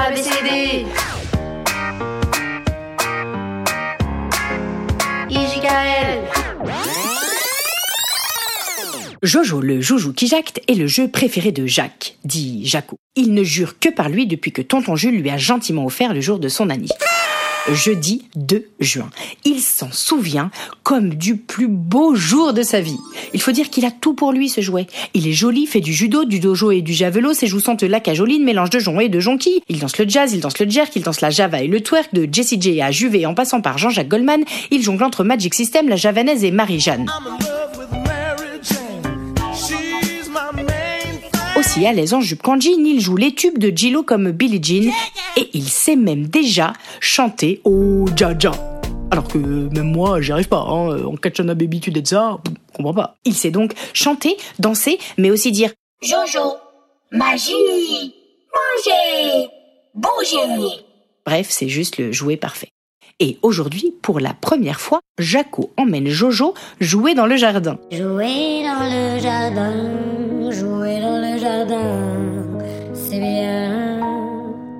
ABCD. IJKL. Jojo le joujou qui jacte est le jeu préféré de Jacques, dit Jaco. Il ne jure que par lui depuis que tonton Jules lui a gentiment offert le jour de son anniv. Jeudi 2 juin. Il s'en souvient comme du plus beau jour de sa vie. Il faut dire qu'il a tout pour lui ce jouet. Il est joli, fait du judo, du dojo et du javelot, ses joues sentent la cajoline, mélange de jonc et de jonquille. Il danse le jazz, il danse le jerk, il danse la java et le twerk, de Jessie J à Juvé en passant par Jean-Jacques Goldman. Il jongle entre Magic System, la javanaise et Marie-Jeanne. Aussi à l'aise en jupe il joue les tubes de Gillo comme Billie Jean et il sait même déjà chanter au Jaja. Alors que même moi, j'y arrive pas. Hein. En Kachana Baby, tu dead ça, je comprends pas. Il sait donc chanter, danser, mais aussi dire Jojo. Magie. Manger. Bouger. Bref, c'est juste le jouet parfait. Et aujourd'hui, pour la première fois, Jaco emmène Jojo jouer dans le jardin. Jouer dans le jardin. Jouer dans le jardin. C'est bien.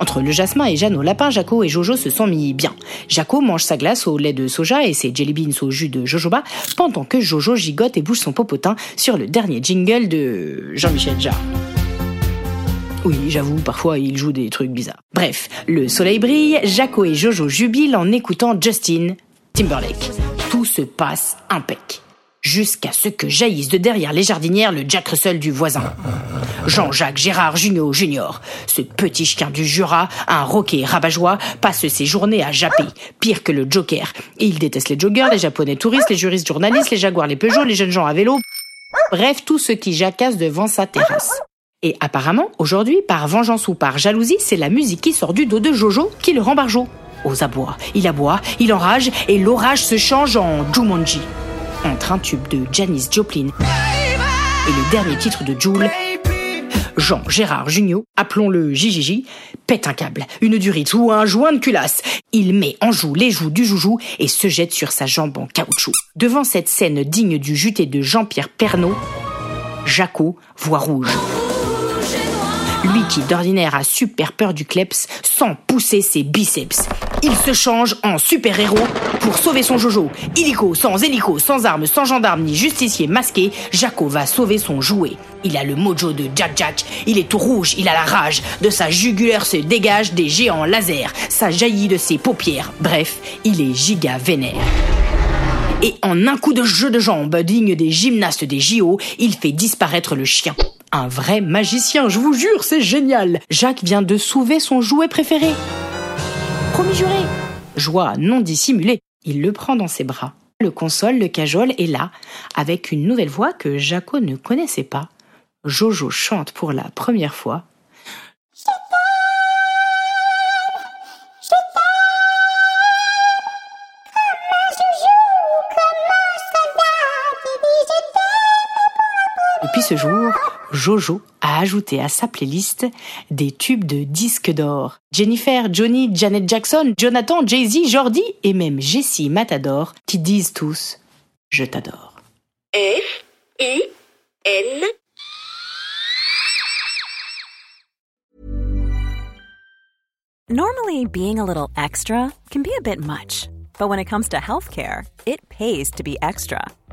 Entre le jasmin et Jeanne au lapin, Jaco et Jojo se sont mis bien. Jaco mange sa glace au lait de soja et ses jelly beans au jus de jojoba, pendant que Jojo gigote et bouge son popotin sur le dernier jingle de Jean-Michel Jarre. Oui, j'avoue, parfois il joue des trucs bizarres. Bref, le soleil brille, Jaco et Jojo jubilent en écoutant Justin Timberlake. Tout se passe impec. Jusqu'à ce que jaillisse de derrière les jardinières le Jack Russell du voisin. Jean-Jacques Gérard Junio Junior, ce petit chien du Jura, un roquet rabat-joie, passe ses journées à japper, pire que le Joker. Il déteste les joggers, les japonais touristes, les juristes journalistes, les jaguars, les Peugeot, les jeunes gens à vélo. Bref, tout ce qui jacasse devant sa terrasse. Et apparemment, aujourd'hui, par vengeance ou par jalousie, c'est la musique qui sort du dos de Jojo qui le rend barjot. Aux abois, il aboie, il enrage, et l'orage se change en Jumanji. Entre un tube de Janis Joplin et le dernier titre de Joule, Jean Gérard Junio, appelons-le JJJ, pète un câble, une durite ou un joint de culasse. Il met en joue les joues du joujou et se jette sur sa jambe en caoutchouc. Devant cette scène digne du juté de Jean-Pierre Pernaud, Jaco voit rouge. Lui qui d'ordinaire a super peur du kleps, sans pousser ses biceps. Il se change en super-héros pour sauver son Jojo. Illico, sans hélico, sans armes, sans gendarme ni justicier masqué, Jaco va sauver son jouet. Il a le mojo de Jack Jack, il est tout rouge, il a la rage. De sa jugulaire se dégagent des géants lasers. Ça jaillit de ses paupières. Bref, il est giga vénère. Et en un coup de jeu de jambes digne des gymnastes des JO, il fait disparaître le chien. Un vrai magicien, je vous jure, c'est génial. Jacques vient de sauver son jouet préféré. Promis juré. Joie non dissimulée. Il le prend dans ses bras, le console, le cajole et là, avec une nouvelle voix que Jaco ne connaissait pas, Jojo chante pour la première fois. Depuis ce jour, Jojo a ajouté à sa playlist des tubes de disques d'or. Jennifer, Johnny, Janet Jackson, Jonathan, Jay-Z, Jordi et même Jessie Matador qui disent tous Je t'adore. F I N Normally, being a little extra can be a bit much, but when it comes to healthcare, it pays to be extra.